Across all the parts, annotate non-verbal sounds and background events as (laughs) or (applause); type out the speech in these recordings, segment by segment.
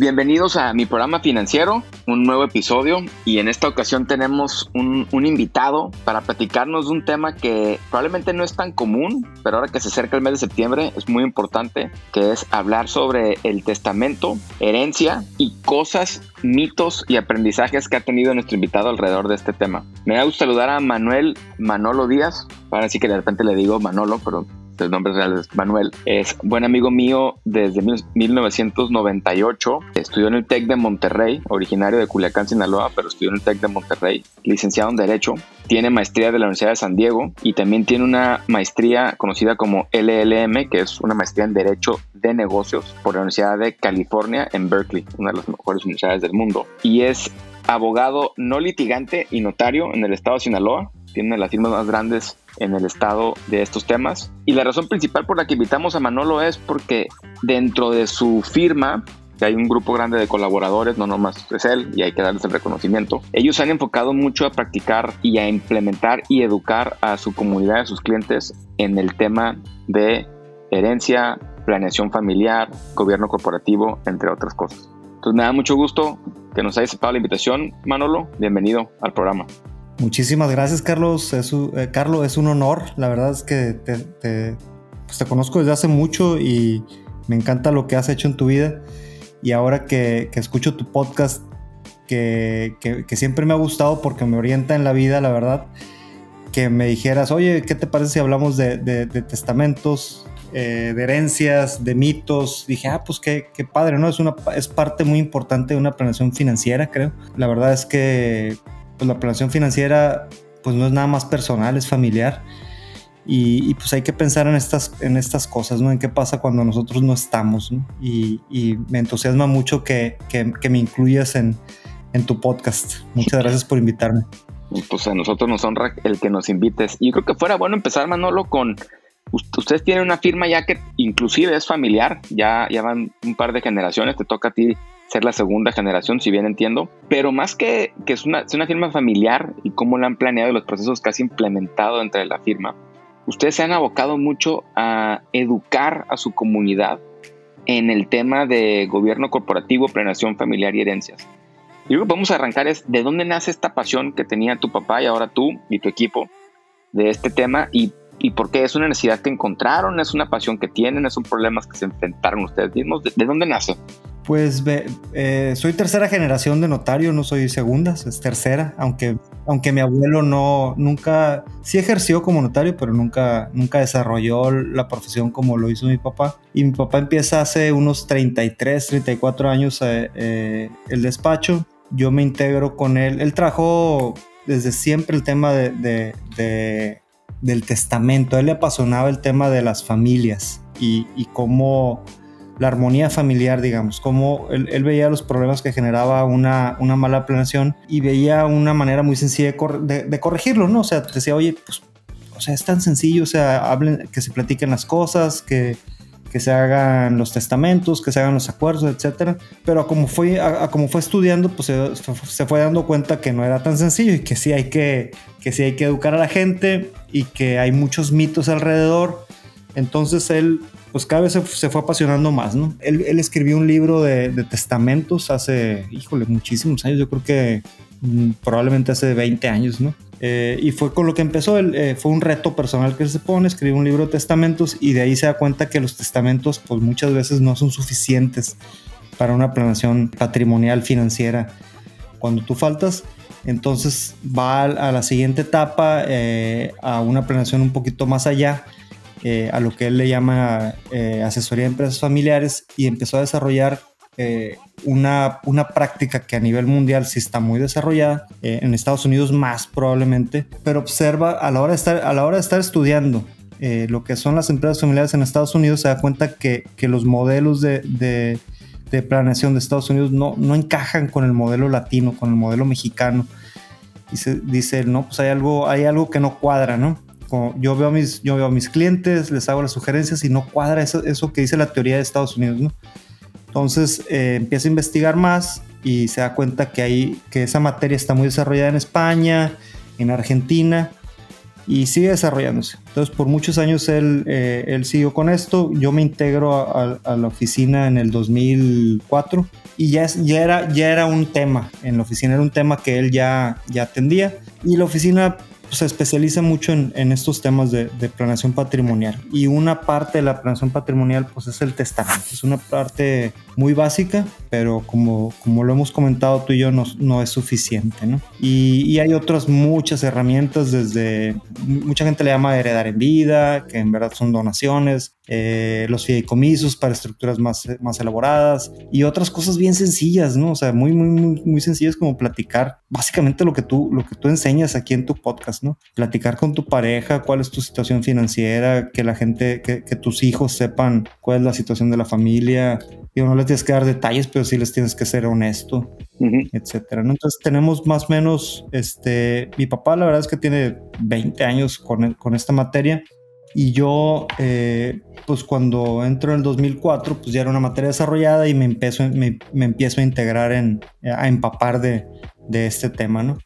Bienvenidos a mi programa financiero, un nuevo episodio y en esta ocasión tenemos un, invitado para platicarnos de un tema que probablemente no es tan común, pero ahora que se acerca el mes de septiembre es muy importante, que es hablar sobre el testamento, herencia y cosas, mitos y aprendizajes que ha tenido nuestro invitado alrededor de este tema. Me da gusto saludar a Manuel Manolo Díaz, para sí que de repente le digo Manolo, pero el nombre real es Manuel, es buen amigo mío desde 1998. Estudió en el TEC de Monterrey, originario de Culiacán, Sinaloa, pero estudió en el TEC de Monterrey, licenciado en Derecho. Tiene maestría de la Universidad de San Diego y también tiene una maestría conocida como LLM, que es una maestría en Derecho de Negocios por la Universidad de California en Berkeley, una de las mejores universidades del mundo. Y es abogado no litigante y notario en el estado de Sinaloa. Tiene las firmas más grandes en el estado de estos temas. Y la razón principal por la que invitamos a Manolo es porque dentro de su firma, que hay un grupo grande de colaboradores, no nomás es él, y hay que darles el reconocimiento, ellos han enfocado mucho a practicar y a implementar y educar a su comunidad, a sus clientes, en el tema de herencia, planeación familiar, gobierno corporativo, entre otras cosas. Entonces me mucho gusto que nos haya aceptado la invitación, Manolo. Bienvenido al programa. Muchísimas gracias, Carlos. Eh, Carlos, es un honor. La verdad es que te, pues te, conozco desde hace mucho y me encanta lo que has hecho en tu vida. Y ahora que, escucho tu podcast, que, siempre me ha gustado porque me orienta en la vida, la verdad, que me dijeras, oye, ¿qué te parece si hablamos de, testamentos, eh, de herencias, de mitos? Dije, ah, pues qué, qué padre, ¿no? Es, una, es parte muy importante de una planeación financiera, creo. La verdad es que pues la planeación financiera pues no es nada más personal, es familiar. Y, pues hay que pensar en estas, en estas cosas, ¿no? En qué pasa cuando nosotros no estamos, Y, me entusiasma mucho que, que, me incluyas en, en, tu podcast. Muchas gracias por invitarme. Pues a nosotros nos honra el que nos invites. Y creo que fuera bueno empezar, Manolo, con... Ustedes tienen una firma ya que inclusive es familiar, ya, ya van un par de generaciones, te toca a ti ser la segunda generación, si bien entiendo, pero más que, que es, una, es una firma familiar y cómo la han planeado y los procesos que has implementado entre la firma, ustedes se han abocado mucho a educar a su comunidad en el tema de gobierno corporativo, planeación familiar y herencias. Y lo que podemos arrancar es de dónde nace esta pasión que tenía tu papá y ahora tú y tu equipo de este tema y, y por qué es una necesidad que encontraron, es una pasión que tienen, es un problema que se enfrentaron ustedes mismos. de dónde nace? Pues eh, soy tercera generación de notario, no soy segunda, es tercera, aunque, aunque mi abuelo no, nunca, sí ejerció como notario, pero nunca, nunca desarrolló la profesión como lo hizo mi papá. Y mi papá empieza hace unos 33, 34 años eh, eh, el despacho. Yo me integro con él. Él trajo desde siempre el tema de, del testamento. A él le apasionaba el tema de las familias y, cómo la armonía familiar, digamos, cómo él, veía los problemas que generaba una, una, mala planeación y veía una manera muy sencilla de, corregirlo, ¿no? O sea, decía, oye, pues, o sea, es tan sencillo, o sea, que se platiquen las cosas, que, que se hagan los testamentos, que se hagan los acuerdos, etcétera. Pero como fue, como fue estudiando, pues se, se, fue dando cuenta que no era tan sencillo y que sí hay que, que sí hay que educar a la gente y que hay muchos mitos alrededor. Entonces él pues cada vez se, fue apasionando más, ¿no? Él, escribió un libro de, testamentos hace, híjole, muchísimos años, yo creo que mm, probablemente hace 20 años, ¿no? Eh, y fue con lo que empezó, eh, fue un reto personal que se pone, escribir un libro de testamentos y de ahí se da cuenta que los testamentos pues muchas veces no son suficientes para una planeación patrimonial financiera. Cuando tú faltas, entonces va a, la siguiente etapa, eh, a una planeación un poquito más allá, a lo que él le llama asesoría de empresas familiares y empezó a desarrollar eh, una, una, práctica que a nivel mundial sí está muy desarrollada, en Estados Unidos más probablemente, pero observa a la hora de estar, a la hora de estar estudiando lo que son las empresas familiares en Estados Unidos, se da cuenta que, que los modelos de, de de planeación de Estados Unidos no, no encajan con el modelo latino, con el modelo mexicano. Y se dice, no, pues hay algo, hay algo que no cuadra, ¿no? yo, veo a mis, yo veo a mis clientes, les hago las sugerencias y no cuadra eso, eso que dice la teoría de Estados Unidos, ¿no? Entonces eh, empieza a investigar más y se da cuenta que, hay, que esa materia está muy desarrollada en España, en Argentina y sigue desarrollándose. Entonces por muchos años él, eh, él siguió con esto. Yo me integro a, la oficina en el 2004 y ya, ya, era, ya era un tema en la oficina, era un tema que él ya, ya atendía y la oficina se especializa mucho en, estos temas de, planeación patrimonial. Y una parte de la planeación patrimonial pues es el testamento. Es una parte muy básica, pero como, como lo hemos comentado tú y yo, no, no es suficiente. ¿no? Y, hay otras muchas herramientas desde, mucha gente le llama heredar en vida, que en verdad son donaciones, eh, los fideicomisos para estructuras más, más elaboradas y otras cosas bien sencillas, ¿no? O sea, muy, muy, muy, muy sencillas como platicar básicamente lo que tú, lo que tú enseñas aquí en tu podcast, ¿no? Platicar con tu pareja, cuál es tu situación financiera, que la gente, que, que tus hijos sepan cuál es la situación de la familia. Digo, no les tienes que dar detalles, pero sí les tienes que ser honesto, etcétera. ¿no? Entonces tenemos más o menos, este, mi papá la verdad es que tiene 20 años con, con esta materia y yo, eh, pues cuando entro en el 2004, pues ya era una materia desarrollada y me empiezo, me, empiezo a integrar en, a empapar de, de, este tema, ¿no?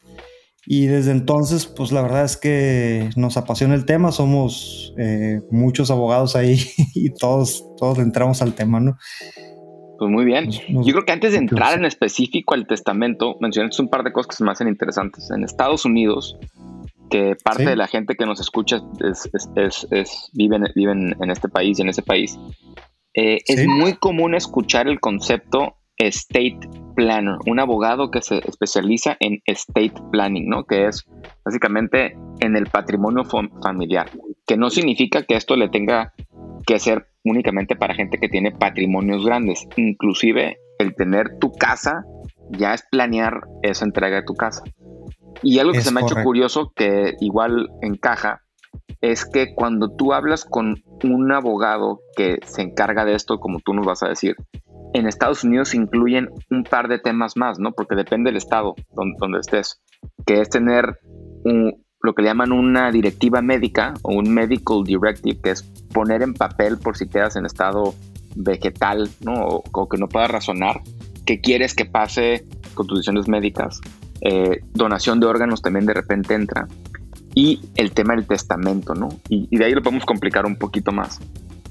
Y desde entonces, pues la verdad es que nos apasiona el tema, somos eh, muchos abogados ahí (laughs) y todos, todos entramos al tema, ¿no? Pues muy bien. Yo creo que antes de entrar en específico al testamento, mencionaste un par de cosas que se me hacen interesantes. En Estados Unidos, que parte de la gente que nos escucha es, es, es, viven, viven en este país y en ese país, eh, es muy común escuchar el concepto estate planner, un abogado que se especializa en estate planning, ¿no? Que es básicamente en el patrimonio familiar, que no significa que esto le tenga que ser únicamente para gente que tiene patrimonios grandes, inclusive el tener tu casa ya es planear esa entrega de tu casa. Y algo que se me ha hecho curioso, que igual encaja, es que cuando tú hablas con un abogado que se encarga de esto, como tú nos vas a decir, en Estados Unidos incluyen un par de temas más, ¿no? Porque depende del estado donde, estés, que es tener lo que le llaman una directiva médica o un medical directive, que es poner en papel por si quedas en estado vegetal, ¿no? O, o que no puedas razonar, qué quieres que pase con tus decisiones médicas eh, donación de órganos también de repente entra. Y el tema del testamento, ¿no? Y, de ahí lo podemos complicar un poquito más.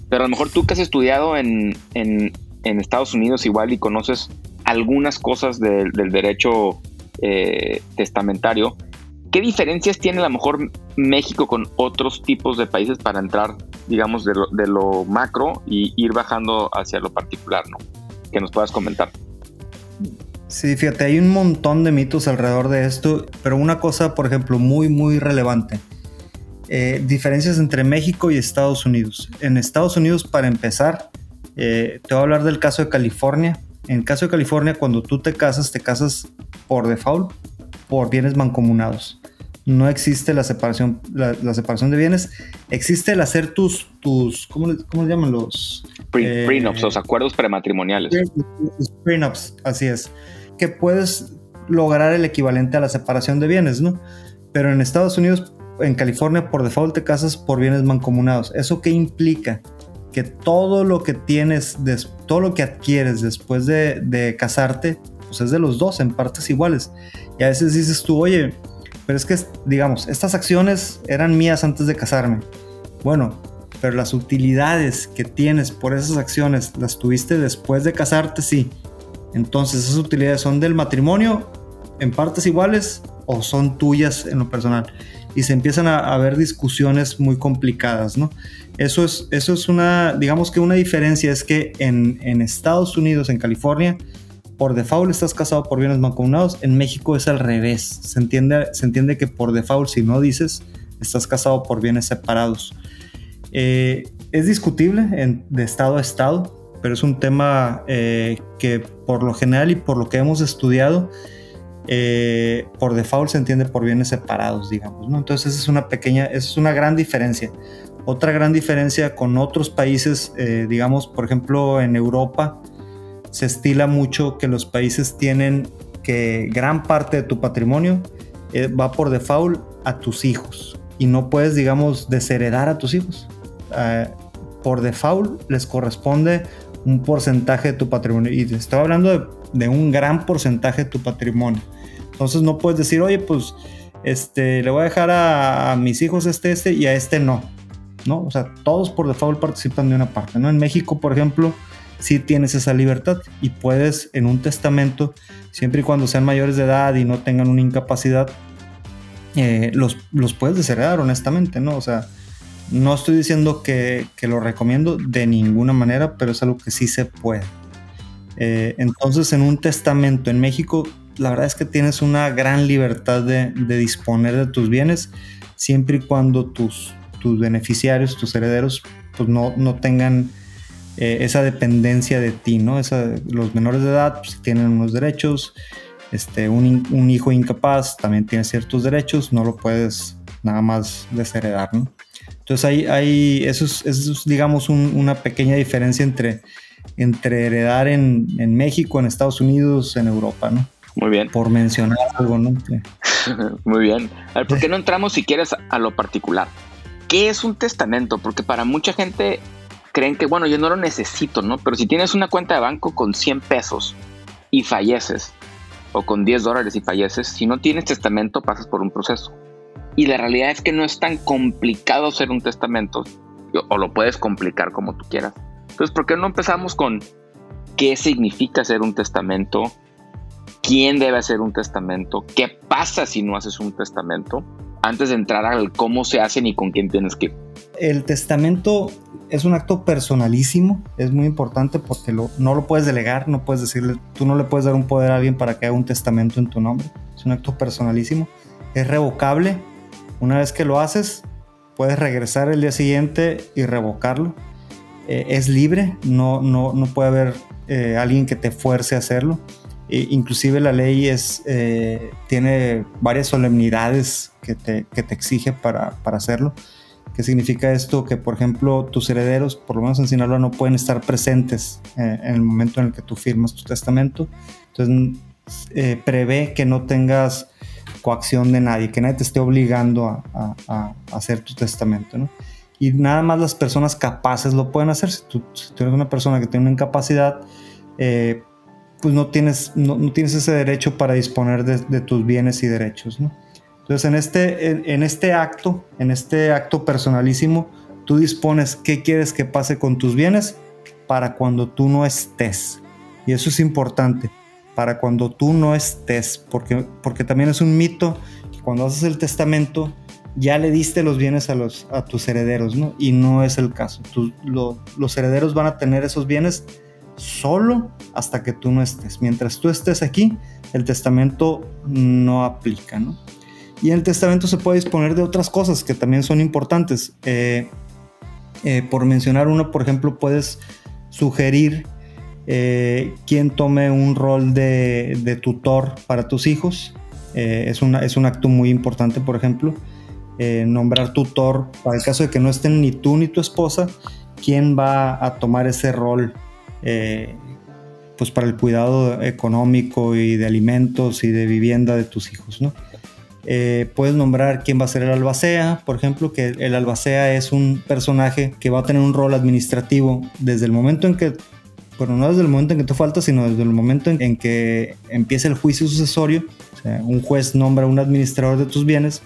Pero a lo mejor tú que has estudiado en, en, Estados Unidos igual y conoces algunas cosas del derecho eh, testamentario, ¿qué diferencias tiene a lo mejor México con otros tipos de países para entrar, digamos, de lo, de lo macro y ir bajando hacia lo particular, ¿no? Que nos puedas comentar. Sí, fíjate, hay un montón de mitos alrededor de esto, pero una cosa, por ejemplo, muy, muy relevante. Eh, diferencias entre México y Estados Unidos. En Estados Unidos, para empezar, eh, te voy a hablar del caso de California. En el caso de California, cuando tú te casas, te casas por default por bienes mancomunados. No existe la separación, la, separación de bienes. Existe el hacer tus, tus ¿cómo, cómo llaman los? Eh, prenups, los acuerdos prematrimoniales. Prenups, así es que puedes lograr el equivalente a la separación de bienes, ¿no? Pero en Estados Unidos, en California, por default te casas por bienes mancomunados. ¿Eso qué implica? Que todo lo que tienes, todo lo que adquieres después de, casarte, pues es de los dos en partes iguales. Y a veces dices tú, oye, pero es que, digamos, estas acciones eran mías antes de casarme. Bueno, pero las utilidades que tienes por esas acciones las tuviste después de casarte, sí. Entonces, esas utilidades son del matrimonio en partes iguales o son tuyas en lo personal. Y se empiezan a, haber discusiones muy complicadas, ¿no? Eso es, eso es una, digamos que una diferencia es que en, en Estados Unidos, en California, por default estás casado por bienes mancomunados. En México es al revés. Se entiende, se entiende que por default, si no dices, estás casado por bienes separados. Eh, es discutible de estado a estado pero es un tema eh, que por lo general y por lo que hemos estudiado, eh, por default se entiende por bienes separados, digamos, ¿no? Entonces es una pequeña, es una gran diferencia. Otra gran diferencia con otros países, eh, digamos, por ejemplo, en Europa, se estila mucho que los países tienen que gran parte de tu patrimonio eh, va por default a tus hijos y no puedes, digamos, desheredar a tus hijos. Por default les corresponde un porcentaje de tu patrimonio y te estoy hablando de, un gran porcentaje de tu patrimonio. Entonces no puedes decir, oye, pues este, le voy a dejar a, a mis hijos este, este y a este no. ¿no? O sea, todos por default participan de una parte, ¿no? En México, por ejemplo, sí tienes esa libertad y puedes en un testamento, siempre y cuando sean mayores de edad y no tengan una incapacidad, eh, los, los puedes desheredar honestamente, ¿no? O sea, no estoy diciendo que, que, lo recomiendo de ninguna manera, pero es algo que sí se puede. Eh, entonces, en un testamento en México, la verdad es que tienes una gran libertad de, de disponer de tus bienes, siempre y cuando tus, tus beneficiarios, tus herederos, pues no, no tengan eh, esa dependencia de ti, ¿no? los menores de edad pues, tienen unos derechos, este, un, un, hijo incapaz también tiene ciertos derechos, no lo puedes nada más desheredar, ¿no? Entonces hay, hay eso, es, eso es digamos, un, una pequeña diferencia entre, entre heredar en, en, México, en Estados Unidos, en Europa, ¿no? Muy bien. Por mencionar algo, ¿no? (laughs) Muy bien. A ver, ¿por qué no entramos, si quieres, a lo particular? ¿Qué es un testamento? Porque para mucha gente creen que, bueno, yo no lo necesito, ¿no? Pero si tienes una cuenta de banco con 100 pesos y falleces, o con 10 dólares y falleces, si no tienes testamento pasas por un proceso. Y la realidad es que no es tan complicado hacer un testamento, o lo puedes complicar como tú quieras. Entonces, ¿por qué no empezamos con qué significa hacer un testamento? ¿Quién debe hacer un testamento? ¿Qué pasa si no haces un testamento? Antes de entrar al cómo se hacen y con quién tienes que el testamento es un acto personalísimo, es muy importante porque no lo puedes delegar, no puedes decirle, tú no le puedes dar un poder a alguien para que haga un testamento en tu nombre, es un acto personalísimo, es revocable, una vez que lo haces, puedes regresar el día siguiente y revocarlo, eh, es libre, no, no, no puede haber eh, alguien que te fuerce a hacerlo, e inclusive la ley es, eh, tiene varias solemnidades que te, que te exige para, para hacerlo. ¿Qué significa esto? Que, por ejemplo, tus herederos, por lo menos en Sinaloa, no pueden estar presentes eh, en el momento en el que tú firmas tu testamento. Entonces, eh, prevé que no tengas coacción de nadie, que nadie te esté obligando a, hacer tu testamento, ¿no? Y nada más las personas capaces lo pueden hacer. Si tú, si eres una persona que tiene una incapacidad, eh, pues no tienes, no, no, tienes ese derecho para disponer de, de tus bienes y derechos, ¿no? Entonces, en este, en, este acto, en este acto personalísimo, tú dispones qué quieres que pase con tus bienes para cuando tú no estés. Y eso es importante, para cuando tú no estés, porque, porque también es un mito que cuando haces el testamento ya le diste los bienes a, los, a tus herederos, ¿no? Y no es el caso. lo, los herederos van a tener esos bienes solo hasta que tú no estés. Mientras tú estés aquí, el testamento no aplica, ¿no? Y en el testamento se puede disponer de otras cosas que también son importantes. Eh, eh, por mencionar uno, por ejemplo, puedes sugerir eh, quién tome un rol de, de, tutor para tus hijos. Eh, es, una, es un acto muy importante, por ejemplo. Eh, nombrar tutor para el caso de que no estén ni tú ni tu esposa, quién va a tomar ese rol eh, pues para el cuidado económico y de alimentos y de vivienda de tus hijos, ¿no? Eh, puedes nombrar quién va a ser el albacea, por ejemplo, que el albacea es un personaje que va a tener un rol administrativo desde el momento en que, bueno, no desde el momento en que tú faltas, sino desde el momento en, en que empieza el juicio sucesorio. O sea, un juez nombra un administrador de tus bienes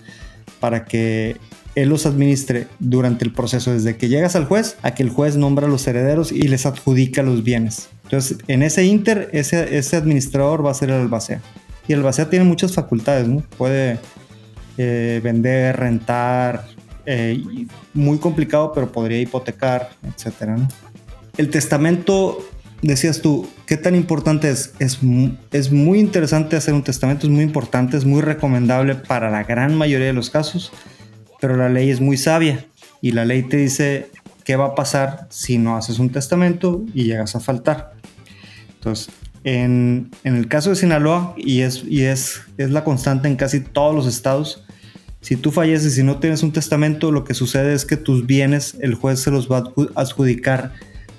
para que él los administre durante el proceso, desde que llegas al juez a que el juez nombra a los herederos y les adjudica los bienes. Entonces, en ese inter, ese, ese administrador va a ser el albacea. Y el albacea tiene muchas facultades, ¿no? Puede eh, vender, rentar, eh, muy complicado, pero podría hipotecar, etcétera, ¿no? El testamento, decías tú, ¿qué tan importante es? es? Es muy interesante hacer un testamento, es muy importante, es muy recomendable para la gran mayoría de los casos, pero la ley es muy sabia y la ley te dice qué va a pasar si no haces un testamento y llegas a faltar. Entonces, en, en, el caso de Sinaloa, y, es, y es, es la constante en casi todos los estados, si tú falleces y no tienes un testamento, lo que sucede es que tus bienes el juez se los va a adjudicar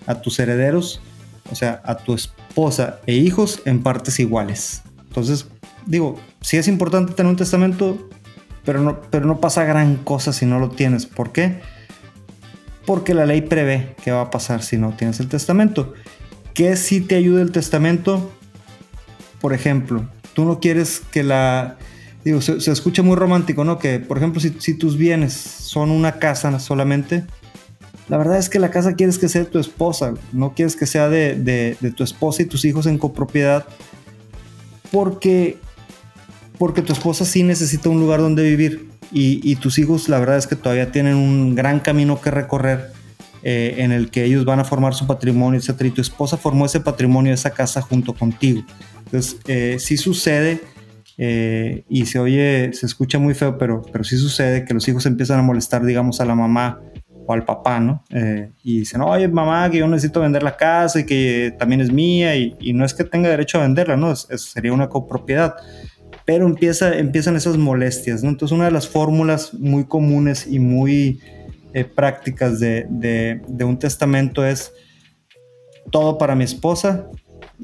a tus herederos o sea, a tu esposa e hijos en partes iguales. Entonces, digo, sí es importante tener un testamento, pero no, pero no pasa gran cosa si no lo tienes. ¿Por qué? Porque la ley prevé qué va a pasar si no tienes el testamento. ¿Qué si te ayuda el testamento? Por ejemplo, tú no quieres que la... Digo, se, escucha muy romántico, ¿no? Que, por ejemplo, si tus bienes son una casa solamente, la verdad es que la casa quieres que sea de tu esposa, no quieres que sea de, tu esposa y tus hijos en copropiedad, porque, porque tu esposa sí necesita un lugar donde vivir y, tus hijos la verdad es que todavía tienen un gran camino que recorrer eh, en el que ellos van a formar su patrimonio, etc. Y tu esposa formó ese patrimonio, esa casa junto contigo. Entonces, eh, sí sucede eh, y se oye, se escucha muy feo, pero, pero sí sucede que los hijos empiezan a molestar, digamos, a la mamá o al papá, ¿no? Eh, y dicen, oye, mamá, que yo necesito vender la casa y que también es mía, y, no es que tenga derecho a venderla, ¿no? sería una copropiedad. Pero empieza, empiezan esas molestias, ¿no? Entonces, una de las fórmulas muy comunes y muy eh, prácticas de, de, un testamento es todo para mi esposa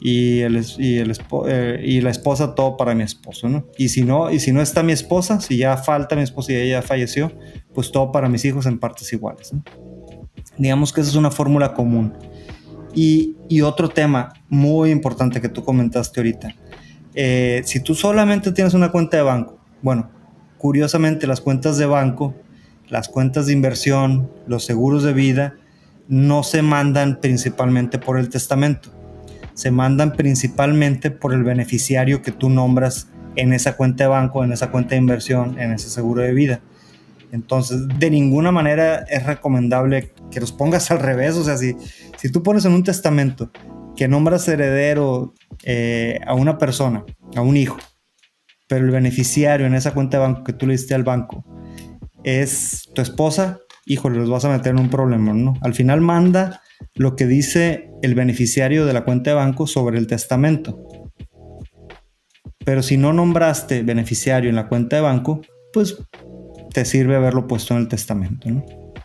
y, el, y, el, eh, y la esposa todo para mi esposo. Y si no, y si no está mi esposa, si ya falta mi esposa y ella falleció, pues todo para mis hijos en partes iguales. Digamos que esa es una fórmula común. Y, y, otro tema muy importante que tú comentaste ahorita. Eh, si tú solamente tienes una cuenta de banco, bueno, curiosamente las cuentas de banco, las cuentas de inversión, los seguros de vida, no se mandan principalmente por el testamento se mandan principalmente por el beneficiario que tú nombras en esa cuenta de banco, en esa cuenta de inversión, en ese seguro de vida. Entonces, de ninguna manera es recomendable que los pongas (laughs) al revés. O sea, si, si tú pones en un testamento que nombras heredero eh, a una persona, a un hijo, pero el beneficiario en esa cuenta de banco que tú le diste al banco es tu esposa, híjole, los vas a meter en un problema, ¿no? Al final manda lo que dice el beneficiario de la cuenta de banco sobre el testamento. Pero si no nombraste beneficiario en la cuenta de banco, pues te sirve haberlo puesto en el testamento.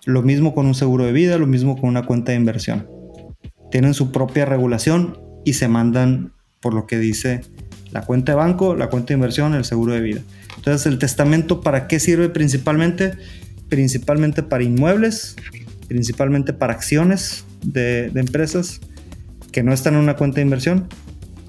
Lo mismo con un seguro de vida, lo mismo con una cuenta de inversión. Tienen su propia regulación y se mandan por lo que dice la cuenta de banco, la cuenta de inversión, el seguro de vida. Entonces, el testamento, ¿para qué sirve principalmente? Principalmente para inmuebles, principalmente para acciones de, empresas que no están en una cuenta de inversión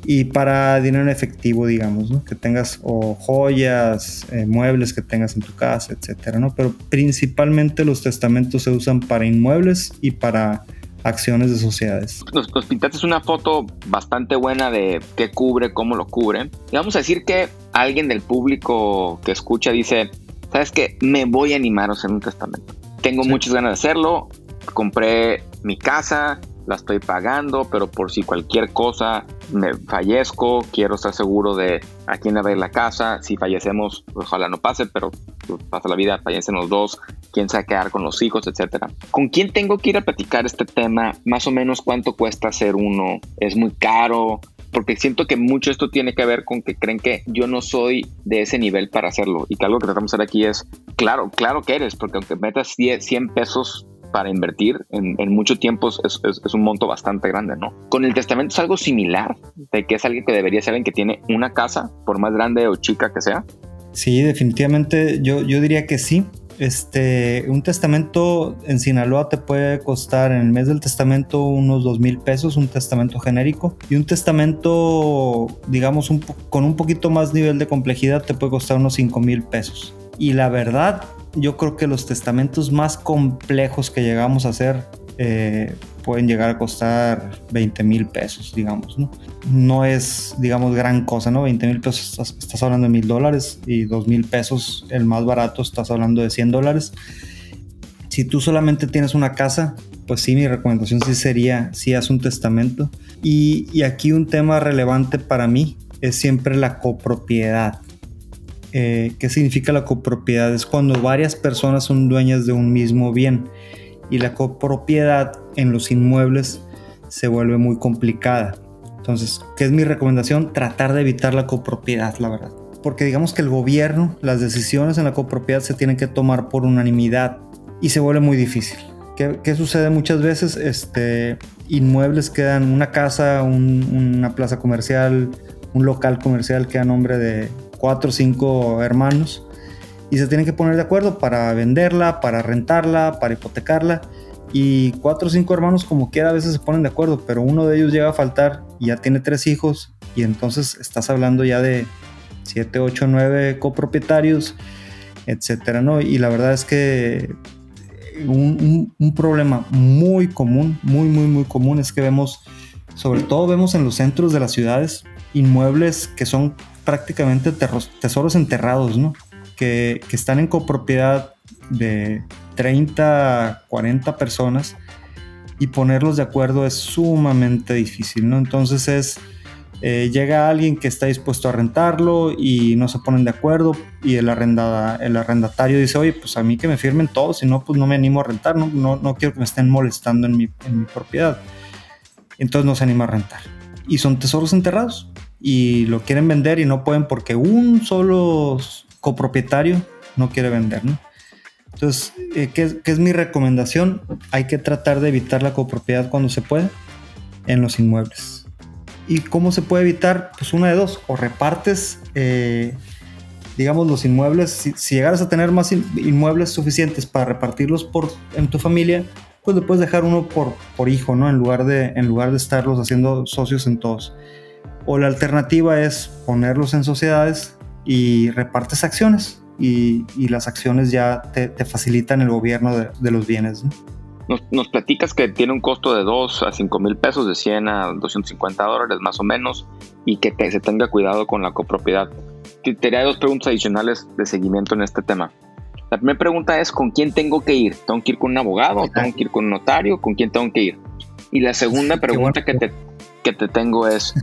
y para dinero en efectivo, digamos, que tengas o joyas, eh, muebles que tengas en tu casa, etcétera, ¿no? Pero principalmente los testamentos se usan para inmuebles y para acciones de sociedades. Nos, nos pintaste una foto bastante buena de qué cubre, cómo lo cubre. Y vamos a decir que alguien del público que escucha dice, ¿sabes qué? Me voy a animar a hacer un testamento. Tengo muchas ganas de hacerlo. Compré mi casa, la estoy pagando, pero por si cualquier cosa me fallezco, quiero estar seguro de a quién le va a ir la casa. Si fallecemos, ojalá no pase, pero pues, pasa la vida, fallecen los dos, quién se va a quedar con los hijos, etcétera. ¿Con quién tengo que ir a platicar este tema? Más o menos cuánto cuesta hacer uno, es muy caro, porque siento que mucho esto tiene que ver con que creen que yo no soy de ese nivel para hacerlo y que algo que tratamos de hacer aquí es, claro, claro que eres, porque aunque metas 100 pesos para invertir en, mucho tiempo es, es, un monto bastante grande, ¿no? Con el testamento es algo similar, de que es alguien que debería ser alguien que tiene una casa, por más grande o chica que sea. Sí, definitivamente yo, yo diría que sí. Este, un testamento en Sinaloa te puede costar en el mes del testamento unos dos mil pesos, un testamento genérico. Y un testamento, digamos, con un poquito más nivel de complejidad te puede costar unos cinco mil pesos. Y la verdad, yo creo que los testamentos más complejos que llegamos a hacer eh, pueden llegar a costar 20 mil pesos, digamos, ¿no? No es, digamos, gran cosa, ¿no? 20 mil pesos, estás, hablando de mil dólares y 2 mil pesos, el más barato, estás hablando de 100 dólares. Si tú solamente tienes una casa, pues sí, mi recomendación sí sería, si haz un testamento. Y, y aquí un tema relevante para mí es siempre la copropiedad. Eh, ¿Qué significa la copropiedad? Es cuando varias personas son dueñas de un mismo bien y la copropiedad en los inmuebles se vuelve muy complicada. Entonces, ¿qué es mi recomendación? Tratar de evitar la copropiedad, la verdad. Porque digamos que el gobierno, las decisiones en la copropiedad se tienen que tomar por unanimidad y se vuelve muy difícil. ¿Qué, sucede muchas veces? Este, inmuebles quedan, una casa, una plaza comercial, un local comercial queda a nombre de cuatro o cinco hermanos y se tienen que poner de acuerdo para venderla, para rentarla, para hipotecarla. Y cuatro o cinco hermanos como quiera a veces se ponen de acuerdo, pero uno de ellos llega a faltar y ya tiene tres hijos y entonces estás hablando ya de siete, ocho, nueve copropietarios, etcétera, ¿no? Y la verdad es que un, problema muy común, muy, muy, muy común es que vemos, sobre todo vemos en los centros de las ciudades, inmuebles que son prácticamente tesoros enterrados, ¿no? Que, que están en copropiedad de 30, 40 personas y ponerlos de acuerdo es sumamente difícil, ¿no? Entonces es eh, llega alguien que está dispuesto a rentarlo y no se ponen de acuerdo y el, arrendada, el arrendatario dice, oye, pues a mí que me firmen todos, si no, pues no me animo a rentar, no, no, quiero que me estén molestando en mi, en mi propiedad. Entonces no se anima a rentar. Y son tesoros enterrados y lo quieren vender y no pueden porque un solo copropietario no quiere vender, ¿no? Entonces, eh, ¿qué, ¿qué, es mi recomendación? Hay que tratar de evitar la copropiedad cuando se puede en los inmuebles. ¿Y cómo se puede evitar? Pues una de dos, o repartes, eh, digamos, los inmuebles, si, llegaras a tener más inmuebles suficientes para repartirlos por, en tu familia, pues le puedes dejar uno por, por hijo, ¿no? En lugar, de, en lugar de estarlos haciendo socios en todos. O la alternativa es ponerlos en sociedades y repartes acciones y, y las acciones ya te, te, facilitan el gobierno de, de los bienes. ¿no? Nos, platicas que tiene un costo de 2 a 5 mil pesos, de 100 a 250 dólares más o menos, y que se tenga cuidado con la copropiedad. Te, te dos preguntas adicionales de seguimiento en este tema. La primera pregunta es, ¿con quién tengo que ir? ¿Tengo que ir con un abogado? ¿Tengo que ir con un notario? ¿Con quién tengo que ir? Y la segunda (laughs) pregunta que te, que te tengo es,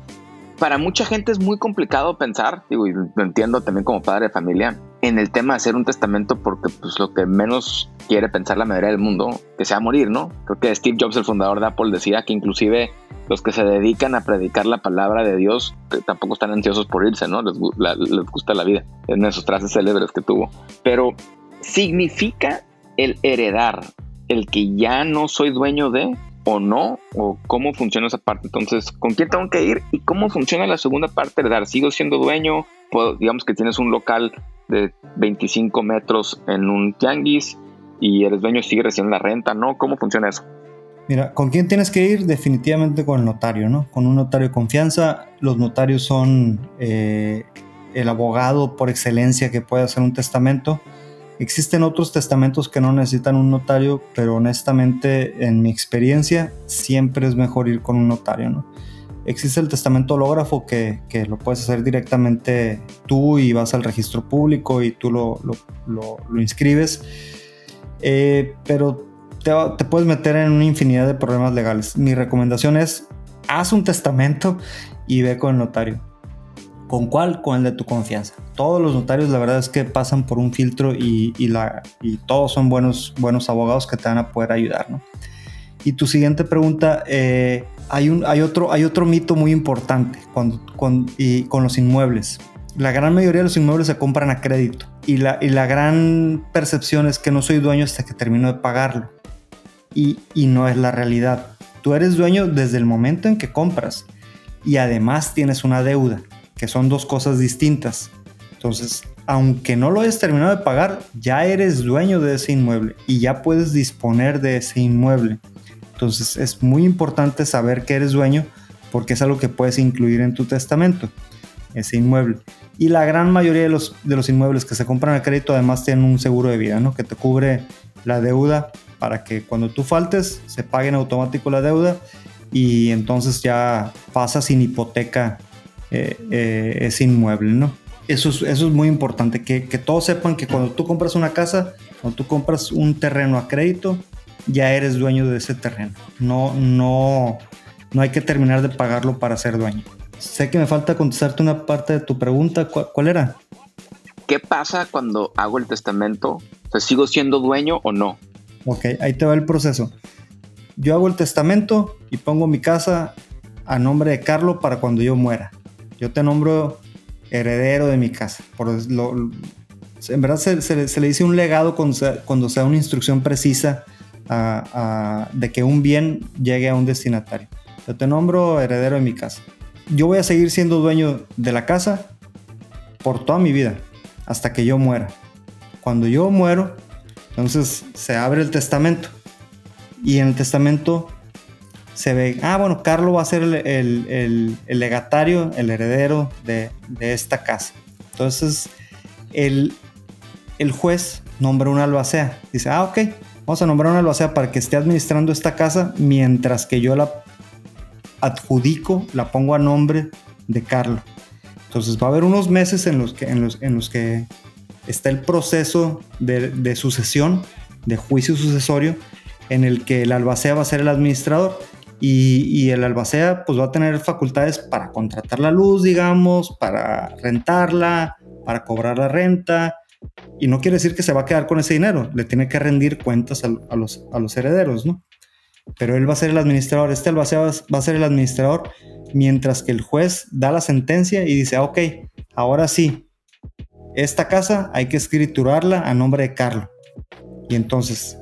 para mucha gente es muy complicado pensar, digo, y lo entiendo también como padre de familia, en el tema de hacer un testamento porque pues lo que menos quiere pensar la mayoría del mundo, que sea morir, ¿no? Creo que Steve Jobs, el fundador de Apple, decía que inclusive los que se dedican a predicar la palabra de Dios tampoco están ansiosos por irse, ¿no? Les, les gusta la vida, en esos trajes célebres que tuvo. Pero significa el heredar, el que ya no soy dueño de, o no, o cómo funciona esa parte. Entonces, ¿con quién tengo que ir y cómo funciona la segunda parte de dar? ¿Sigo siendo dueño? Puedo, digamos que tienes un local de 25 metros en un tianguis y eres dueño sigue recibiendo la renta, ¿no? ¿Cómo funciona eso? Mira, ¿con quién tienes que ir? Definitivamente con el notario, ¿no? Con un notario de confianza. Los notarios son eh, el abogado por excelencia que puede hacer un testamento Existen otros testamentos que no necesitan un notario, pero honestamente, en mi experiencia, siempre es mejor ir con un notario, ¿no? Existe el testamento hológrafo que, que lo puedes hacer directamente tú y vas al registro público y tú lo, lo, lo, inscribes, eh, pero te, te puedes meter en una infinidad de problemas legales. Mi recomendación es, haz un testamento y ve con el notario. ¿Con cuál? Con el de tu confianza. Todos los notarios la verdad es que pasan por un filtro y, todos son buenos, buenos abogados que te van a poder ayudar. ¿no? Y tu siguiente pregunta, eh, hay, otro, hay otro mito muy importante con, y con los inmuebles. La gran mayoría de los inmuebles se compran a crédito y la, gran percepción es que no soy dueño hasta que termino de pagarlo. Y no es la realidad. Tú eres dueño desde el momento en que compras y además tienes una deuda que son dos cosas distintas. Entonces, aunque no lo hayas terminado de pagar, ya eres dueño de ese inmueble y ya puedes disponer de ese inmueble. Entonces, es muy importante saber que eres dueño porque es algo que puedes incluir en tu testamento, ese inmueble. Y la gran mayoría de los, de los inmuebles que se compran a crédito además tienen un seguro de vida, ¿no? Que te cubre la deuda para que cuando tú faltes se pague en automático la deuda y entonces ya pasa sin hipoteca eh, eh, ese inmueble, ¿no? Eso es, eso es muy importante, que, todos sepan que cuando tú compras una casa, cuando tú compras un terreno a crédito, ya eres dueño de ese terreno. No, no, no hay que terminar de pagarlo para ser dueño. Sé que me falta contestarte una parte de tu pregunta. ¿Cuál, era? ¿Qué pasa cuando hago el testamento? ¿Sigo siendo dueño o no? Ok, ahí te va el proceso. Yo hago el testamento y pongo mi casa a nombre de Carlos para cuando yo muera yo te nombro heredero de mi casa. Por lo, en verdad se, le dice un legado cuando se, da una instrucción precisa de que un bien llegue a un destinatario. Yo te nombro heredero de mi casa. Yo voy a seguir siendo dueño de la casa por toda mi vida, hasta que yo muera. Cuando yo muero, entonces se abre el testamento. Y en el testamento se ve, ah, bueno, Carlos va a ser el, legatario, el heredero de, esta casa. Entonces, el, el juez nombra un albacea. Dice, ah, ok, vamos a nombrar un albacea para que esté administrando esta casa mientras que yo la adjudico, la pongo a nombre de Carlos. Entonces va a haber unos meses en los que, en los, en los que está el proceso de, sucesión, de juicio sucesorio, en el que el albacea va a ser el administrador y, el albacea pues va a tener facultades para contratar la luz, digamos, para rentarla, para cobrar la renta. Y no quiere decir que se va a quedar con ese dinero, le tiene que rendir cuentas a, los, a los herederos, ¿no? Pero él va a ser el administrador, este albacea va a ser el administrador mientras que el juez da la sentencia y dice, ah, ok, ahora sí, esta casa hay que escriturarla a nombre de Carlos. Y entonces,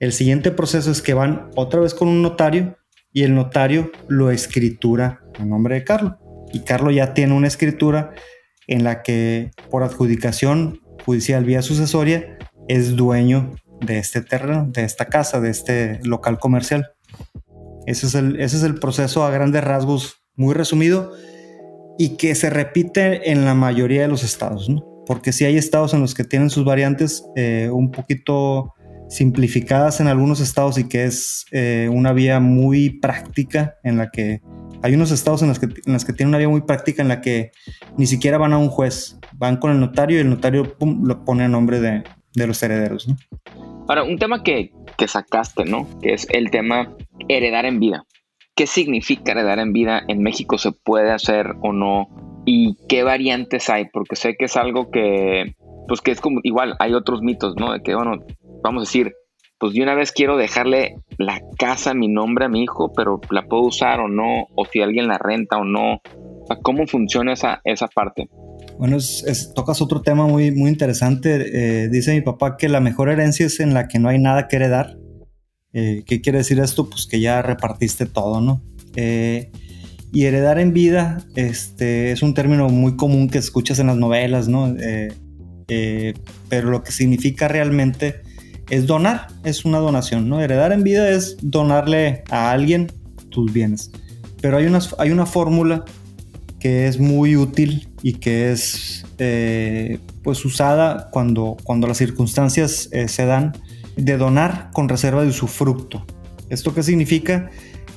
el siguiente proceso es que van otra vez con un notario y el notario lo escritura a nombre de Carlos. Y Carlos ya tiene una escritura en la que por adjudicación judicial vía sucesoria es dueño de este terreno, de esta casa, de este local comercial. Ese es el, ese es el proceso a grandes rasgos muy resumido y que se repite en la mayoría de los estados, ¿no? Porque si hay estados en los que tienen sus variantes eh, un poquito simplificadas en algunos estados y que es eh, una vía muy práctica en la que hay unos estados en los que, en que tienen una vía muy práctica en la que ni siquiera van a un juez, van con el notario y el notario lo pone a nombre de, de los herederos. ¿no? Ahora, un tema que, que sacaste, ¿no? Que es el tema heredar en vida. ¿Qué significa heredar en vida? ¿En México se puede hacer o no? ¿Y qué variantes hay? Porque sé que es algo que, pues que es como, igual, hay otros mitos, ¿no? De que, bueno, vamos a decir, pues de una vez quiero dejarle la casa, mi nombre a mi hijo, pero la puedo usar o no, o si alguien la renta o no. ¿Cómo funciona esa, esa parte? Bueno, tocas otro tema muy, muy interesante. Eh, dice mi papá que la mejor herencia es en la que no hay nada que heredar. Eh, ¿Qué quiere decir esto? Pues que ya repartiste todo, ¿no? Eh, y heredar en vida este, es un término muy común que escuchas en las novelas, ¿no? Pero lo que significa realmente es donar, es una donación, ¿no? Heredar en vida es donarle a alguien tus bienes. Pero hay una, hay una fórmula que es muy útil y que es pues usada cuando, cuando las circunstancias se dan de donar con reserva de usufructo. ¿Esto qué significa?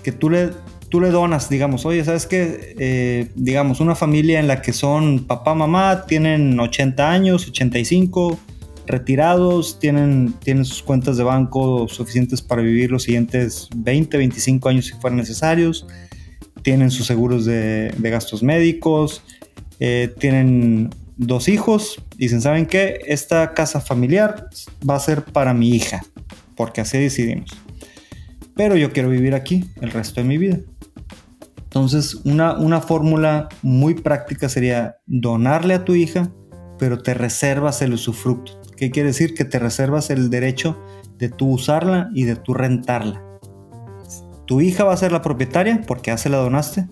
Que tú le, tú le donas, digamos, oye, ¿sabes qué? Eh, digamos, una familia en la que son papá, mamá, tienen 80 años, 85, retirados, tienen, tienen sus cuentas de banco suficientes para vivir los siguientes 20, 25 años si fueran necesarios, tienen sus seguros de, gastos médicos, eh, tienen dos hijos. Dicen, ¿saben qué? Esta casa familiar va a ser para mi hija, porque así decidimos. Pero yo quiero vivir aquí el resto de mi vida. Entonces, una, una fórmula muy práctica sería donarle a tu hija, pero te reservas el usufructo. ¿Qué quiere decir? Que te reservas el derecho de tú usarla y de tú rentarla. Tu hija va a ser la propietaria porque ya se la donaste,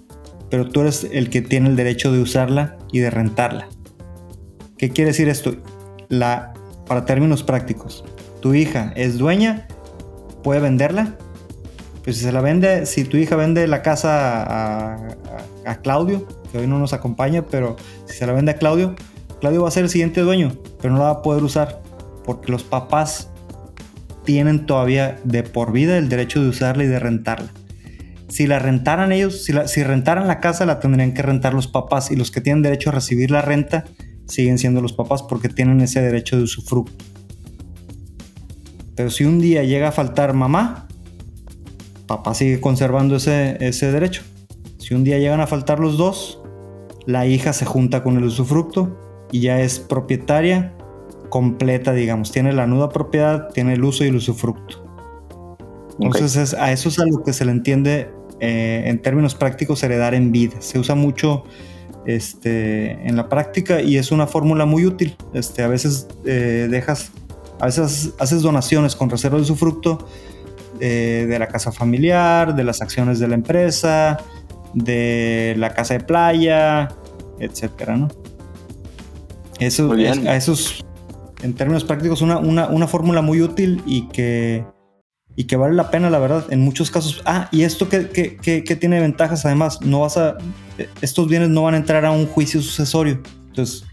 pero tú eres el que tiene el derecho de usarla y de rentarla. ¿Qué quiere decir esto? La, para términos prácticos, tu hija es dueña, puede venderla. Pues si se la vende, si tu hija vende la casa a, Claudio, que hoy no nos acompaña, pero si se la vende a Claudio, Claudio va a ser el siguiente dueño, pero no la va a poder usar porque los papás tienen todavía de por vida el derecho de usarla y de rentarla. Si la rentaran ellos, si, rentaran la casa, la tendrían que rentar los papás y los que tienen derecho a recibir la renta siguen siendo los papás porque tienen ese derecho de usufructo. Pero si un día llega a faltar mamá, papá sigue conservando ese derecho. Si un día llegan a faltar los dos, la hija se junta con el usufructo y ya es propietaria completa, digamos. Tiene la nuda propiedad, tiene el uso y el usufructo. Entonces a eso es a lo que se le entiende eh, en términos prácticos heredar en vida. Se usa mucho este, en la práctica y es una fórmula muy útil. Este, a veces eh, dejas, a veces haces donaciones con reserva de usufructo eh, de la casa familiar, de las acciones de la empresa, de la casa de playa, etcétera, ¿no? Eso, es, en términos prácticos, una, una, fórmula muy útil y que, y que vale la pena, la verdad, en muchos casos. Ah, y esto que, que, tiene ventajas, además, no vas a, estos bienes no van a entrar a un juicio sucesorio. Entonces,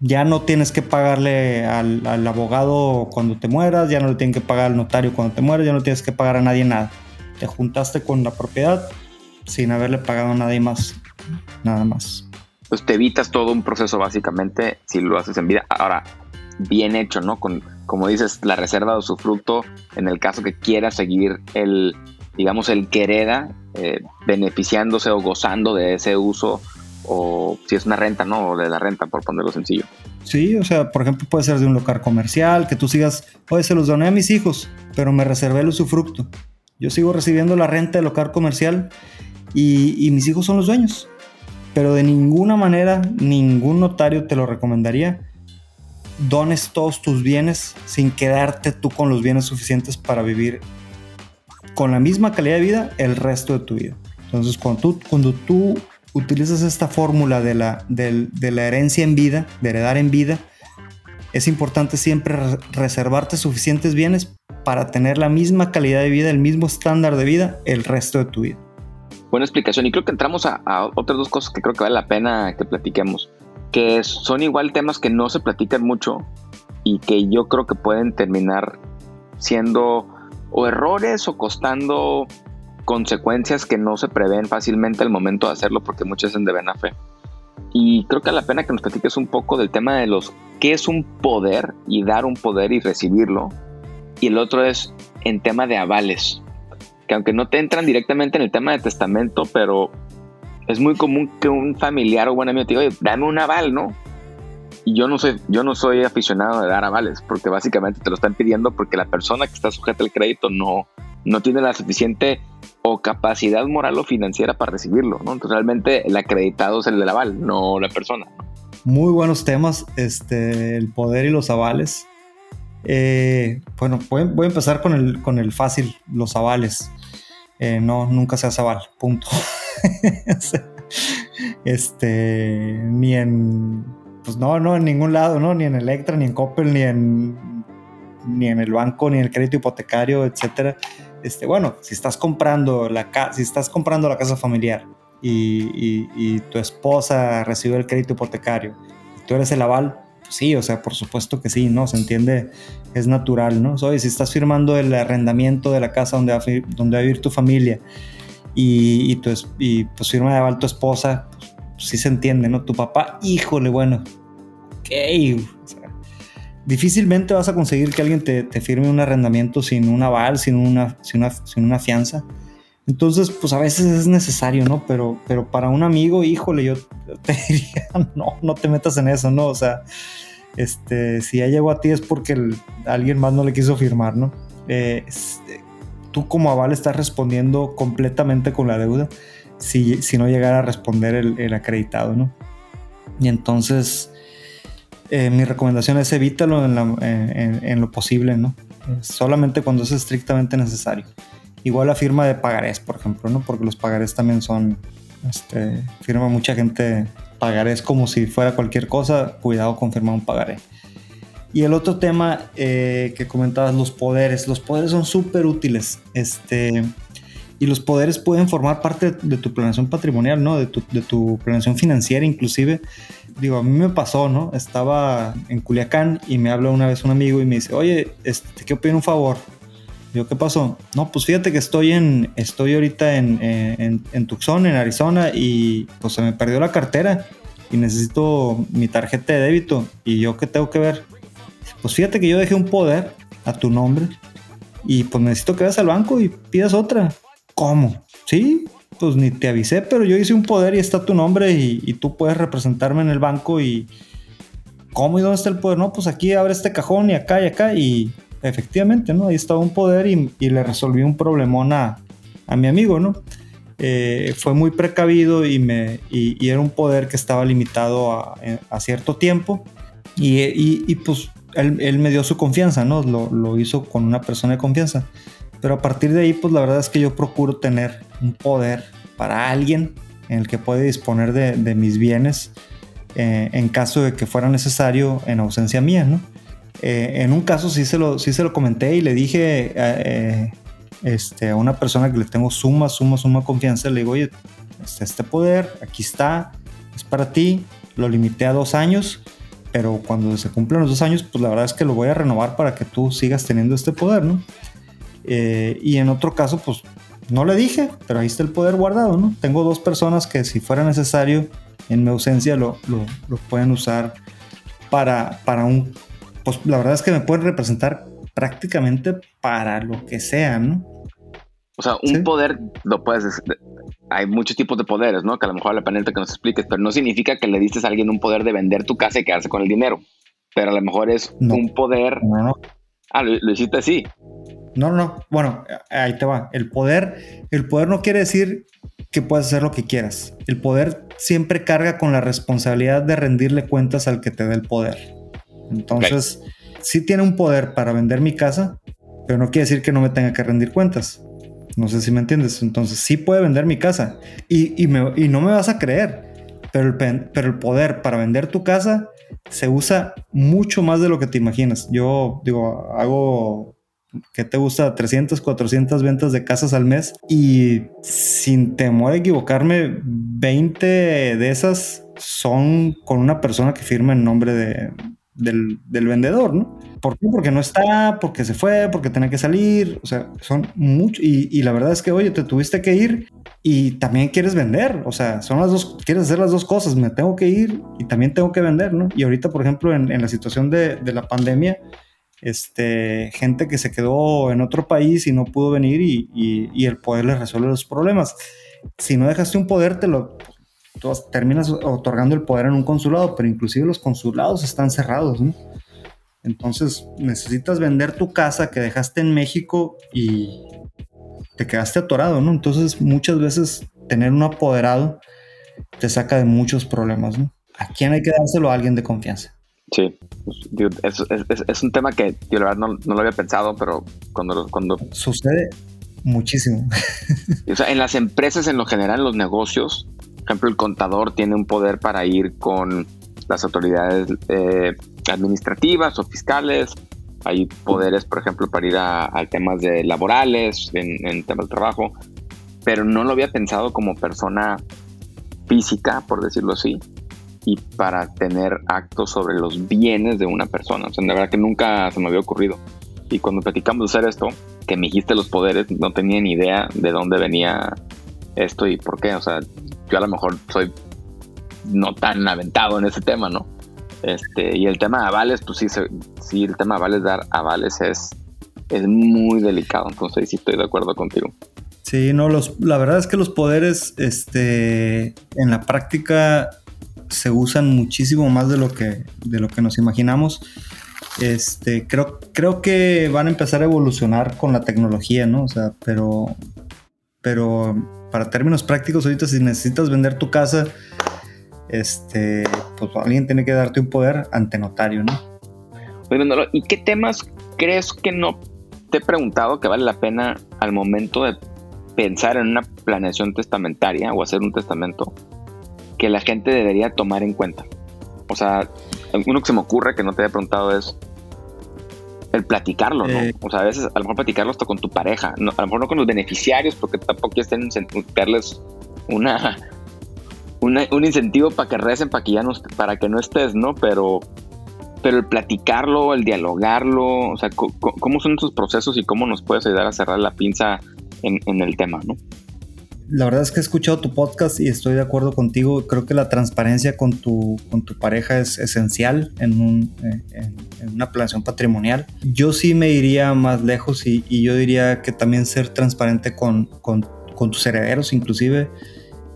ya no tienes que pagarle al, al, abogado cuando te mueras, ya no le tienen que pagar al notario cuando te mueras, ya no tienes que pagar a nadie nada. Te juntaste con la propiedad sin haberle pagado a nadie más, nada más pues te evitas todo un proceso básicamente si lo haces en vida. Ahora, bien hecho, ¿no? Con, como dices, la reserva de usufructo en el caso que quiera seguir el, digamos, el que eh, beneficiándose o gozando de ese uso, o si es una renta, ¿no? O de la renta, por ponerlo sencillo. Sí, o sea, por ejemplo, puede ser de un local comercial, que tú sigas, oye, se los doné a mis hijos, pero me reservé el usufructo. Yo sigo recibiendo la renta del local comercial y mis hijos son los dueños pero de ninguna manera ningún notario te lo recomendaría. Dones todos tus bienes sin quedarte tú con los bienes suficientes para vivir con la misma calidad de vida el resto de tu vida. Entonces, cuando tú, cuando tú utilizas esta fórmula de la, de, la herencia en vida, de heredar en vida, es importante siempre reservarte suficientes bienes para tener la misma calidad de vida, el mismo estándar de vida el resto de tu vida buena explicación. Y creo que entramos a, otras dos cosas que creo que vale la pena que platiquemos, que son igual temas que no se platican mucho y que yo creo que pueden terminar siendo o errores o costando consecuencias que no se prevén fácilmente al momento de hacerlo porque muchas hacen de buena fe. Y creo que vale la pena que nos platiques un poco del tema de los qué es un poder y dar un poder y recibirlo. Y el otro es en tema de avales que aunque no te entran directamente en el tema de testamento, pero es muy común que un familiar o buen amigo te diga, oye, dame un aval, ¿no? Y yo no soy, yo no soy aficionado de dar avales, porque básicamente te lo están pidiendo porque la persona que está sujeta al crédito no, no tiene la suficiente o capacidad moral o financiera para recibirlo, ¿no? Entonces realmente el acreditado es el del aval, no la persona. Muy buenos temas, este, el poder y los avales. Eh, bueno, voy, a empezar con el, con el fácil, los avales. Eh, no, nunca seas aval, punto. (laughs) este, ni en, pues no, no, en ningún lado, ¿no? Ni en Electra, ni en Coppel, ni en, ni en el banco, ni en el crédito hipotecario, etcétera. Este, bueno, si estás comprando la, si estás comprando la casa familiar y, y tu esposa recibe el crédito hipotecario y tú eres el aval, sí, o sea, por supuesto que sí, ¿no? Se entiende, es natural, ¿no? Oye, si estás firmando el arrendamiento de la casa donde va donde va a vivir tu familia y, y, pues firma de aval tu esposa, pues, sí se entiende, ¿no? Tu papá, híjole, bueno, ok, difícilmente vas a conseguir que alguien te, te, firme un arrendamiento sin un aval, sin una, sin una, sin una fianza. Entonces, pues a veces es necesario, ¿no? Pero, pero para un amigo, híjole, yo (laughs) te diría, no, no te metas en eso, ¿no? O sea, este, si ya llegó a ti es porque alguien más no le quiso firmar, ¿no? Eh, tú como aval estás respondiendo completamente con la deuda si, si no llegara a responder el, acreditado, ¿no? Y entonces, eh, mi recomendación es evítalo en, en lo posible, ¿no? Solamente cuando es estrictamente necesario. Igual la firma de pagarés, por ejemplo, ¿no? Porque los pagarés también son, este, firma mucha gente pagarés como si fuera cualquier cosa, cuidado con firmar un pagaré. Y el otro tema eh, que comentabas, los poderes. Los poderes son súper útiles. Este, y los poderes pueden formar parte de tu planeación patrimonial, ¿no? De tu, de tu planeación financiera inclusive. Digo, a mí me pasó, ¿no? Estaba en Culiacán y me habla una vez un amigo y me dice, oye, este, te quiero pedir un favor. Digo, ¿qué pasó? No, pues fíjate que estoy en, estoy ahorita en, en, en, Tucson, en Arizona, y pues se me perdió la cartera y necesito mi tarjeta de débito. ¿Y yo qué tengo que ver? Pues fíjate que yo dejé un poder a tu nombre y pues necesito que vayas al banco y pidas otra. ¿Cómo? Sí, pues ni te avisé, pero yo hice un poder y está tu nombre y, y tú puedes representarme en el banco y... ¿Cómo y dónde está el poder? No, pues aquí abre este cajón y acá y acá y efectivamente, ¿no? Ahí estaba un poder y, le resolví un problemón a, mi amigo, ¿no? Eh, fue muy precavido y, me, y, era un poder que estaba limitado a, cierto tiempo y, pues él, me dio su confianza, ¿no? Lo, hizo con una persona de confianza. Pero a partir de ahí, pues la verdad es que yo procuro tener un poder para alguien en el que puede disponer de, mis bienes eh, en caso de que fuera necesario en ausencia mía, ¿no? Eh, en un caso sí se, lo, sí se lo comenté y le dije eh, este, a una persona que le tengo suma, suma, suma confianza, le digo, oye, este, este poder, aquí está, es para ti, lo limité a dos años, pero cuando se cumplan los dos años, pues la verdad es que lo voy a renovar para que tú sigas teniendo este poder, ¿no? y en otro caso, pues no le dije, pero ahí está el poder guardado, ¿no? Tengo dos personas que si fuera necesario en mi ausencia lo, lo, pueden usar para, para un... Pues la verdad es que me pueden representar prácticamente para lo que sea, ¿no? O sea, un poder lo puedes... Hay muchos tipos de poderes, ¿no? Que a lo mejor la pena que nos expliques, pero no significa que le diste a alguien un poder de vender tu casa y quedarse con el dinero. Pero a lo mejor es un poder... No, no. Ah, lo, lo hiciste así. No, no, bueno, ahí te va. El poder, el poder no quiere decir que puedas hacer lo que quieras. El poder siempre carga con la responsabilidad de rendirle cuentas al que te dé el poder. Entonces, sí tiene un poder para vender mi casa, pero no quiere decir que no me tenga que rendir cuentas. No sé si me entiendes. Entonces, sí puede vender mi casa y, no me vas a creer, pero el, pero el poder para vender tu casa se usa mucho más de lo que te imaginas. Yo digo, hago que te gusta 300, 400 ventas de casas al mes y sin temor a equivocarme, 20 de esas son con una persona que firma en nombre de, del, vendedor, ¿no? ¿Por qué? Porque no está, porque se fue, porque tenía que salir, o sea, son muchos y, la verdad es que, oye, te tuviste que ir y también quieres vender, o sea, son las dos, quieres hacer las dos cosas, me tengo que ir y también tengo que vender, ¿no? Y ahorita, por ejemplo, en, la situación de, de la pandemia, este, gente que se quedó en otro país y no pudo venir y, el poder les resuelve los problemas. Si no dejaste un poder, te lo terminas otorgando el poder en un consulado, pero inclusive los consulados están cerrados, Entonces necesitas vender tu casa que dejaste en México y te quedaste atorado, ¿no? Entonces muchas veces tener un apoderado te saca de muchos problemas, ¿no? ¿A quién hay que dárselo a alguien de confianza? Sí, pues, es, un tema que yo la verdad no, lo había pensado, pero cuando... cuando... Sucede muchísimo. (laughs) O sea, en las empresas en lo general, en los negocios, ejemplo, el contador tiene un poder para ir con las autoridades eh, administrativas o fiscales. Hay poderes, por ejemplo, para ir a, temas de laborales, en, en temas de trabajo, pero no lo había pensado como persona física, por decirlo así y para tener actos sobre los bienes de una persona. O sea, la verdad que nunca se me había ocurrido. Y cuando platicamos de hacer esto, que me dijiste los poderes, no tenía ni idea de dónde venía esto y por qué. O sea, yo a lo mejor soy no tan aventado en ese tema, ¿no? Este, y el tema de avales, pues sí, sí el tema de avales, dar avales es, es muy delicado. Entonces sí estoy de acuerdo contigo. Sí, no, los, la verdad es que los poderes, este, en la práctica se usan muchísimo más de lo que, de lo que nos imaginamos. Este, creo, creo que van a empezar a evolucionar con la tecnología, ¿no? O sea, pero, pero para términos prácticos, ahorita si necesitas vender tu casa, este, pues alguien tiene que darte un poder ante notario, ¿no? ¿y qué temas crees que no te he preguntado que vale la pena al momento de pensar en una planeación testamentaria o hacer un testamento? que la gente debería tomar en cuenta? O sea, uno que se me ocurre que no te había preguntado es el platicarlo, ¿no? Eh. o sea, a veces a lo mejor platicarlo hasta con tu pareja, a lo mejor no con los beneficiarios, porque tampoco quieres darles una, un incentivo para que recen, para que ya no, para que no estés, ¿no? Pero, pero el platicarlo, el dialogarlo, o sea, ¿cómo son tus procesos y cómo nos puedes ayudar a cerrar la pinza en, en el tema, ¿no? La verdad es que he escuchado tu podcast y estoy de acuerdo contigo. Creo que la transparencia con tu, con tu pareja es esencial en, eh, una planeación patrimonial. Yo sí me iría más lejos y, yo diría que también ser transparente con, tus herederos inclusive.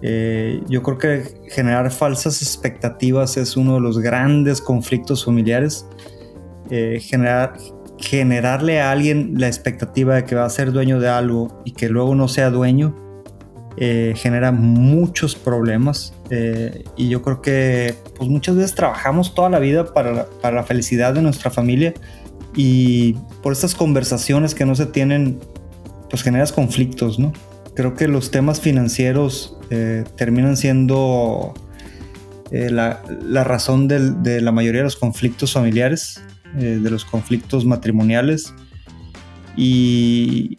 Eh, yo creo que generar falsas expectativas es uno de los grandes conflictos familiares. Eh, generar, generarle a alguien la expectativa de que va a ser dueño de algo y que luego no sea dueño eh, genera muchos problemas eh, y yo creo que pues muchas veces trabajamos toda la vida para la, para la felicidad de nuestra familia y por estas conversaciones que no se tienen pues generas conflictos, ¿no? Creo que los temas financieros eh, terminan siendo eh, la, razón de la mayoría de los conflictos familiares, de los conflictos matrimoniales. Y,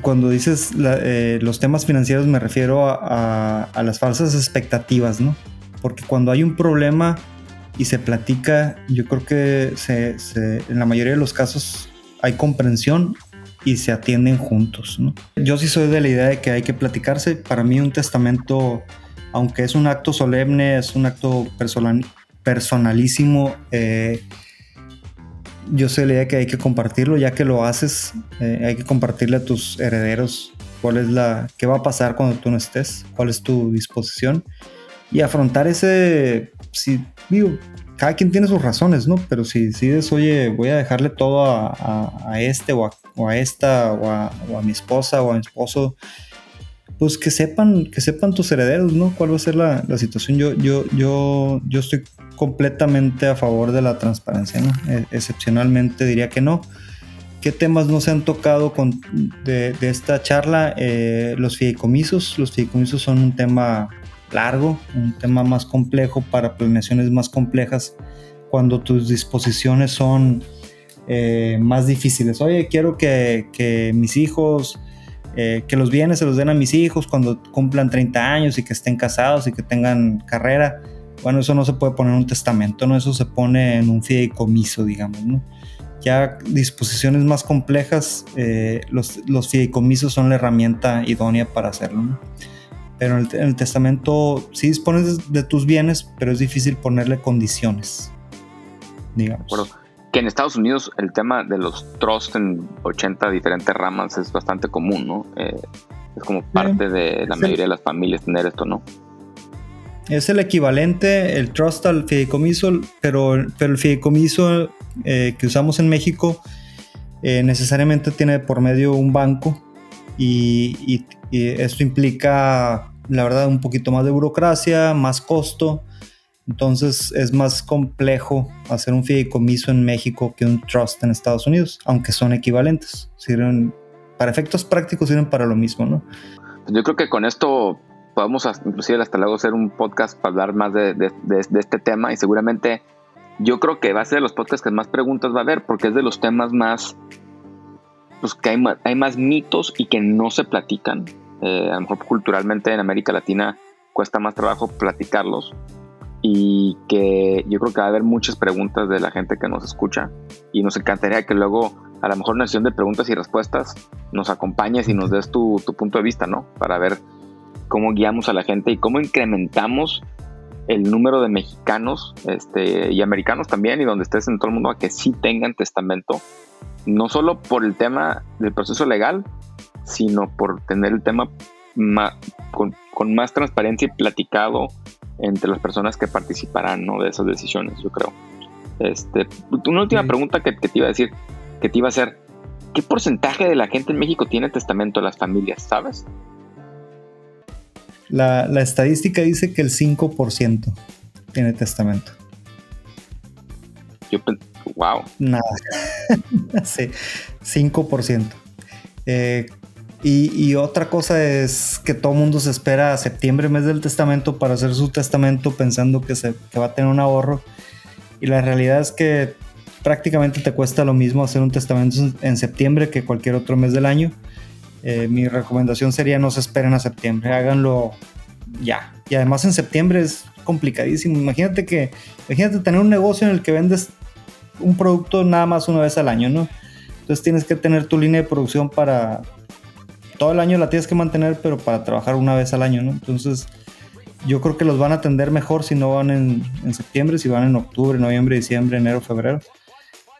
cuando dices los temas financieros me refiero a, a, las falsas expectativas, ¿no? Porque cuando hay un problema y se platica, yo creo que se, en la mayoría de los casos hay comprensión y se atienden juntos. ¿no? Yo sí soy de la idea de que hay que platicarse. Para mí un testamento, aunque es un acto solemne, es un acto personal, personalísimo, eh, yo de la idea de que hay que compartirlo, ya que lo haces, eh, hay que compartirle a tus herederos cuál es la, qué va a pasar cuando tú no estés, cuál es tu disposición y afrontar ese, si digo, cada quien tiene sus razones, ¿no? Pero si decides, oye, voy a dejarle todo a, este o a, esta o a, mi esposa o a mi esposo, pues que sepan, que sepan tus herederos, ¿no? ¿Cuál va a ser la, situación? Yo, yo, yo, yo estoy completamente a favor de la transparencia, ¿no? E, excepcionalmente diría que no. ¿Qué temas no se han tocado con, de, esta charla? Eh, los fideicomisos. Los fideicomisos son un tema largo, un tema más complejo para planeaciones más complejas cuando tus disposiciones son eh, más difíciles. Oye, quiero que, mis hijos, eh, que los bienes se los den a mis hijos cuando cumplan 30 años y que estén casados y que tengan carrera. Bueno, eso no se puede poner en un testamento, ¿no? Eso se pone en un fideicomiso, digamos, ¿no? Ya disposiciones más complejas, eh, los, los fideicomisos son la herramienta idónea para hacerlo, ¿no? Pero en el, testamento sí dispones de, tus bienes, pero es difícil ponerle condiciones. Digamos. Que en Estados Unidos el tema de los trusts en 80 diferentes ramas es bastante común, ¿no? Eh, es como parte de la mayoría de las familias tener esto, ¿no? Es el equivalente, el trust al fideicomiso, pero, pero el fideicomiso eh, que usamos en México eh, necesariamente tiene por medio un banco y, esto implica, la verdad, un poquito más de burocracia, más costo. Entonces es más complejo hacer un fideicomiso en México que un trust en Estados Unidos, aunque son equivalentes. Sirven, para efectos prácticos sirven para lo mismo, ¿no? Yo creo que con esto podemos inclusive hasta luego hacer un podcast para hablar más de, este tema y seguramente yo creo que va a ser de los podcasts que más preguntas va a haber porque es de los temas más pues que hay, más mitos y que no se platican. Eh, a lo mejor culturalmente en América Latina cuesta más trabajo platicarlos y que yo creo que va a haber muchas preguntas de la gente que nos escucha y nos encantaría que luego a lo mejor una sesión de preguntas y respuestas nos acompañes y nos des tu, punto de vista, ¿no? Para ver cómo guiamos a la gente y cómo incrementamos el número de mexicanos este, y americanos también y donde estés en todo el mundo a que sí tengan testamento no solo por el tema del proceso legal, sino por tener el tema con, más transparencia y platicado entre las personas que participarán de esas decisiones, yo creo. Este, una última pregunta que, te iba a decir, que te iba a hacer, ¿qué porcentaje de la gente en México tiene testamento de las familias, sabes? La, la estadística dice que el 5% tiene testamento. Yo, wow. Nada. (laughs) sí, 5%. Eh, y, otra cosa es que todo mundo se espera a septiembre, mes del testamento, para hacer su testamento pensando que, se, va a tener un ahorro. Y la realidad es que prácticamente te cuesta lo mismo hacer un testamento en septiembre que cualquier otro mes del año. Eh, mi recomendación sería no se esperen a septiembre, háganlo ya. Y además en septiembre es complicadísimo. Imagínate que, imagínate tener un negocio en el que vendes un producto nada más una vez al año, ¿no? Entonces tienes que tener tu línea de producción para... Todo el año la tienes que mantener, pero para trabajar una vez al año, ¿no? Entonces yo creo que los van a atender mejor si no van en, septiembre, si van en octubre, noviembre, diciembre, enero, febrero.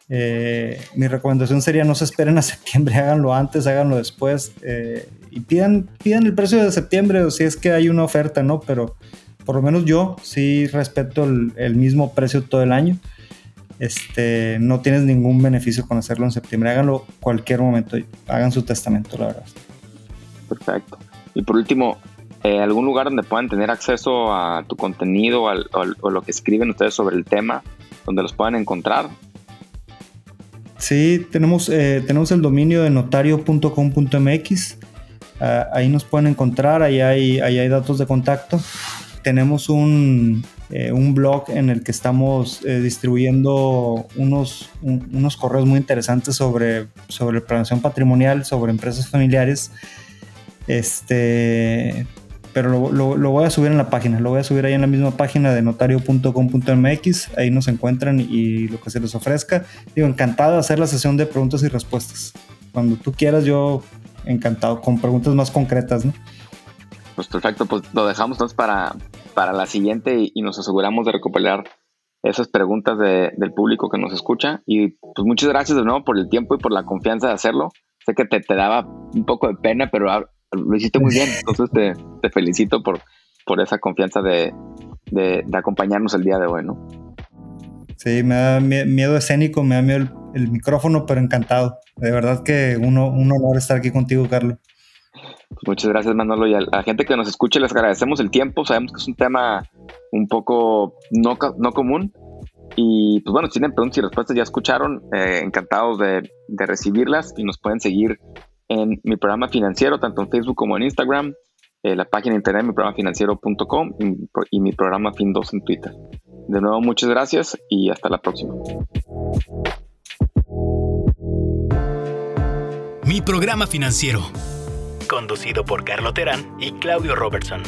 Eh, mi recomendación sería no se esperen a septiembre, (laughs) háganlo antes, háganlo después eh, y pidan, pidan el precio de septiembre o si es que hay una oferta, ¿no? Pero por lo menos yo sí respeto el, el mismo precio todo el año este, no tienes ningún beneficio con hacerlo en septiembre. Háganlo cualquier momento. Hagan su testamento, la verdad. Perfecto. Y por último, eh, ¿algún lugar donde puedan tener acceso a tu contenido o, lo que escriben ustedes sobre el tema, donde los puedan encontrar? Sí, tenemos, eh, tenemos el dominio de notario.com.mx. Ah, ahí nos pueden encontrar, ahí hay, ahí hay datos de contacto. Tenemos un, eh, un blog en el que estamos eh, distribuyendo unos, unos correos muy interesantes sobre, sobre patrimonial, sobre empresas familiares. Este, pero lo, lo, voy a subir en la página, lo voy a subir ahí en la misma página de notario.com.mx, ahí nos encuentran y lo que se les ofrezca. Digo, encantado de hacer la sesión de preguntas y respuestas. Cuando tú quieras, yo encantado con preguntas más concretas, ¿no? Pues perfecto, pues lo dejamos entonces para, para la siguiente y, nos aseguramos de recopilar esas preguntas del público que nos escucha. Y pues muchas gracias de nuevo por el tiempo y por la confianza de hacerlo. Sé que te, te daba un poco de pena, pero lo hiciste muy bien. (laughs) Entonces te, te felicito por, por esa confianza de, de, acompañarnos el día de hoy, ¿no? Sí, me da miedo escénico, me da miedo el, micrófono, pero encantado. De verdad que uno, un honor estar aquí contigo, Carlos. Muchas gracias, Manolo. Y a la gente que nos escuche, les agradecemos el tiempo. Sabemos que es un tema un poco no, no común. Y pues bueno, si tienen preguntas y respuestas, ya escucharon. Eh, encantados de, recibirlas y nos pueden seguir en mi programa financiero, tanto en Facebook como en Instagram. Eh, la página de internet mi programa financiero.com y, y mi programa Fin2 en Twitter. De nuevo, muchas gracias y hasta la próxima. Mi programa financiero conducido por Carlo Terán y Claudio Robertson.